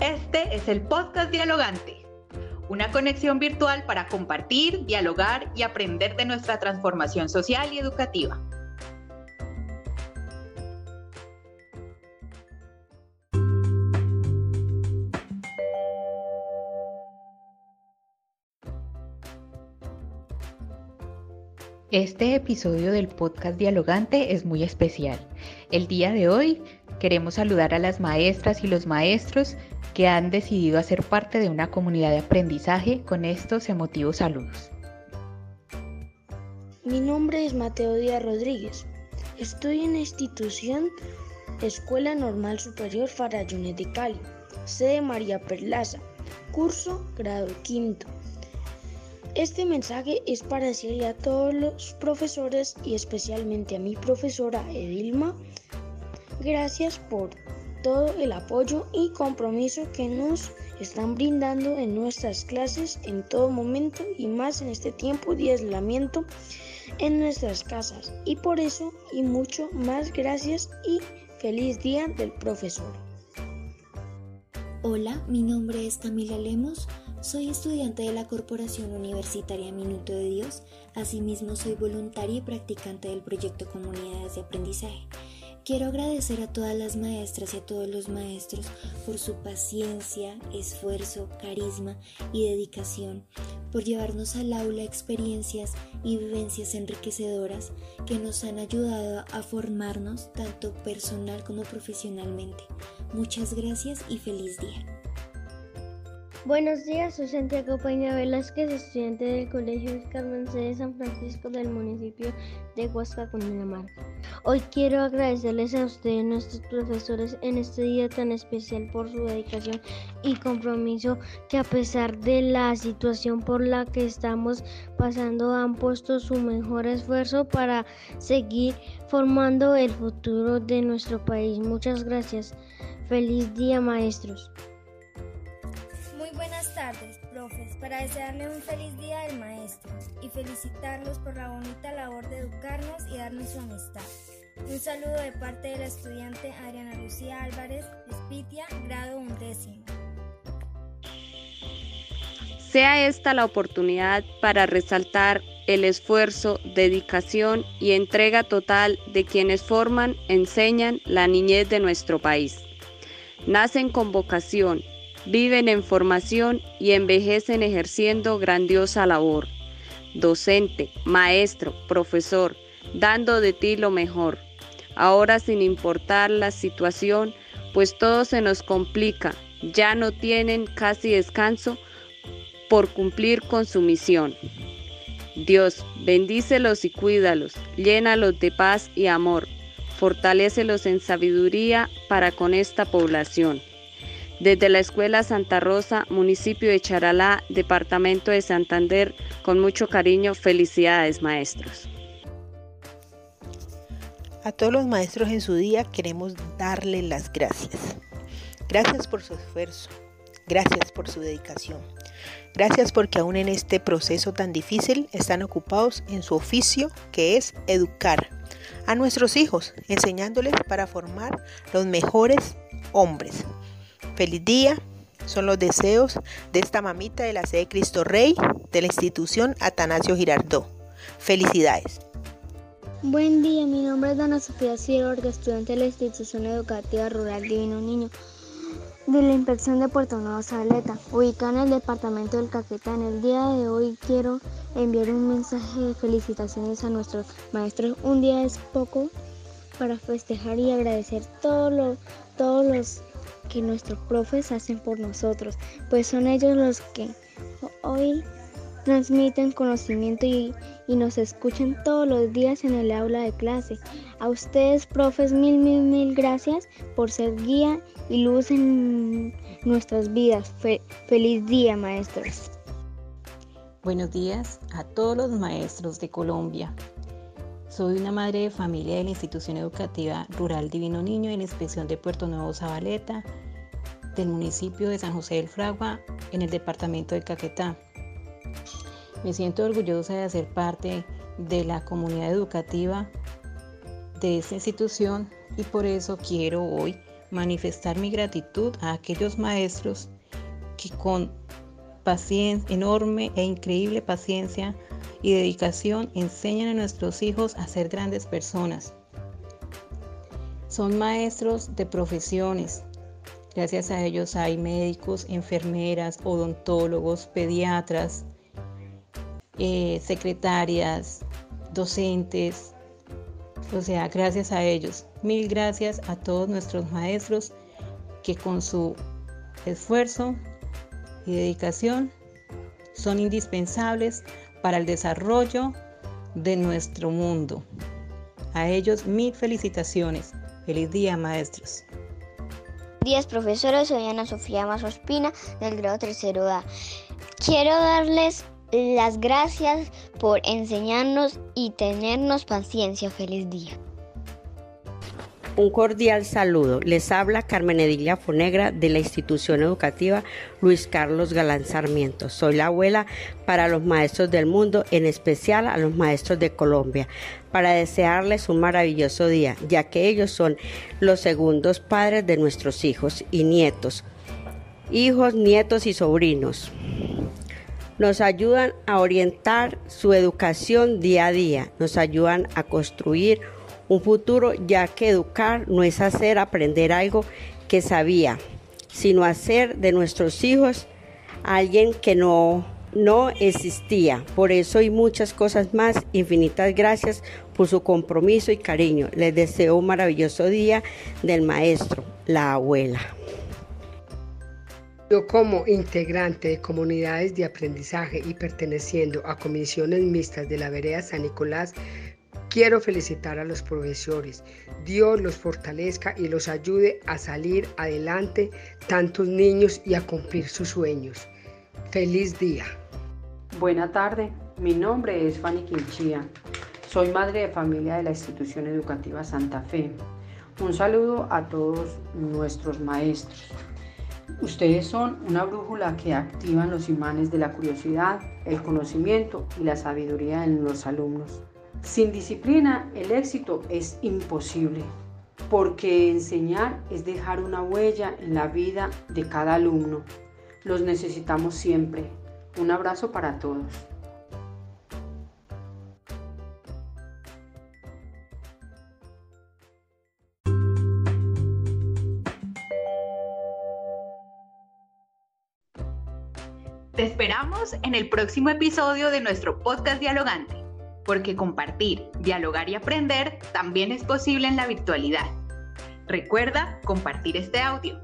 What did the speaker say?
Este es el podcast Dialogante, una conexión virtual para compartir, dialogar y aprender de nuestra transformación social y educativa. Este episodio del podcast Dialogante es muy especial. El día de hoy queremos saludar a las maestras y los maestros que han decidido hacer parte de una comunidad de aprendizaje con estos emotivos saludos. Mi nombre es Mateo Díaz Rodríguez. Estoy en la institución Escuela Normal Superior Farallones de Cali, sede María Perlaza, curso grado quinto. Este mensaje es para decirle a todos los profesores y especialmente a mi profesora Edilma, gracias por todo el apoyo y compromiso que nos están brindando en nuestras clases en todo momento y más en este tiempo de aislamiento en nuestras casas. Y por eso y mucho más gracias y feliz día del profesor. Hola, mi nombre es Camila Lemos. Soy estudiante de la Corporación Universitaria Minuto de Dios, asimismo soy voluntaria y practicante del proyecto Comunidades de Aprendizaje. Quiero agradecer a todas las maestras y a todos los maestros por su paciencia, esfuerzo, carisma y dedicación, por llevarnos al aula experiencias y vivencias enriquecedoras que nos han ayudado a formarnos tanto personal como profesionalmente. Muchas gracias y feliz día. Buenos días, soy Santiago Peña Velázquez, estudiante del Colegio Carmen de San Francisco del municipio de Huasca, Cundinamarca. Hoy quiero agradecerles a ustedes, nuestros profesores, en este día tan especial por su dedicación y compromiso que a pesar de la situación por la que estamos pasando han puesto su mejor esfuerzo para seguir formando el futuro de nuestro país. Muchas gracias. Feliz día, maestros tardes, profes, para desearle un feliz día del maestro y felicitarlos por la bonita labor de educarnos y darnos su amistad. Un saludo de parte de la estudiante Adriana Lucía Álvarez, Espitia, grado undécimo. Sea esta la oportunidad para resaltar el esfuerzo, dedicación y entrega total de quienes forman, enseñan la niñez de nuestro país. Nacen con vocación viven en formación y envejecen ejerciendo grandiosa labor. Docente, maestro, profesor, dando de ti lo mejor. Ahora sin importar la situación, pues todo se nos complica, ya no tienen casi descanso por cumplir con su misión. Dios, bendícelos y cuídalos, llénalos de paz y amor, fortalécelos en sabiduría para con esta población desde la Escuela Santa Rosa, municipio de Charalá, departamento de Santander, con mucho cariño, felicidades maestros. A todos los maestros en su día queremos darle las gracias. Gracias por su esfuerzo, gracias por su dedicación. Gracias porque aún en este proceso tan difícil están ocupados en su oficio que es educar a nuestros hijos, enseñándoles para formar los mejores hombres, Feliz día. Son los deseos de esta mamita de la sede Cristo Rey de la institución Atanasio Girardó. Felicidades. Buen día, mi nombre es Dana Sofía Sierra, estudiante de la institución educativa rural Divino Niño de la inspección de Puerto Nuevo Saleta, ubicada en el departamento del Caquetá. En el día de hoy quiero enviar un mensaje de felicitaciones a nuestros maestros. Un día es poco para festejar y agradecer todo todos los que nuestros profes hacen por nosotros, pues son ellos los que hoy transmiten conocimiento y, nos escuchan todos los días en el aula de clase. A ustedes, profes, mil, mil, mil gracias por ser guía y luz en nuestras vidas. feliz día, maestros. Buenos días a todos los maestros de Colombia. Soy una madre de familia de la institución educativa rural Divino Niño en la inspección de Puerto Nuevo Zabaleta, del municipio de San José del Fragua, en el departamento de Caquetá. Me siento orgullosa de ser parte de la comunidad educativa de esta institución y por eso quiero hoy manifestar mi gratitud a aquellos maestros que con enorme e increíble paciencia y dedicación enseñan a nuestros hijos a ser grandes personas. Son maestros de profesiones. Gracias a ellos hay médicos, enfermeras, odontólogos, pediatras, eh, secretarias, docentes. O sea, gracias a ellos. Mil gracias a todos nuestros maestros que con su esfuerzo y dedicación son indispensables para el desarrollo de nuestro mundo. A ellos mil felicitaciones. Feliz día, maestros. Días, profesora. Soy Ana Sofía Mazospina, del grado tercero A. Quiero darles las gracias por enseñarnos y tenernos paciencia. Feliz día. Un cordial saludo. Les habla Carmen Edilia Fonegra de la institución educativa Luis Carlos Galán Sarmiento. Soy la abuela para los maestros del mundo, en especial a los maestros de Colombia, para desearles un maravilloso día, ya que ellos son los segundos padres de nuestros hijos y nietos, hijos, nietos y sobrinos nos ayudan a orientar su educación día a día, nos ayudan a construir un futuro, ya que educar no es hacer aprender algo que sabía, sino hacer de nuestros hijos alguien que no, no existía. Por eso y muchas cosas más, infinitas gracias por su compromiso y cariño. Les deseo un maravilloso día del maestro, la abuela. Como integrante de comunidades de aprendizaje y perteneciendo a comisiones mixtas de la vereda San Nicolás, Quiero felicitar a los profesores. Dios los fortalezca y los ayude a salir adelante tantos niños y a cumplir sus sueños. Feliz día. Buena tarde, mi nombre es Fanny Quinchía. Soy madre de familia de la institución educativa Santa Fe. Un saludo a todos nuestros maestros. Ustedes son una brújula que activan los imanes de la curiosidad, el conocimiento y la sabiduría en los alumnos. Sin disciplina el éxito es imposible, porque enseñar es dejar una huella en la vida de cada alumno. Los necesitamos siempre. Un abrazo para todos. En el próximo episodio de nuestro podcast dialogante porque compartir, dialogar y aprender también es posible en la virtualidad. Recuerda compartir este audio.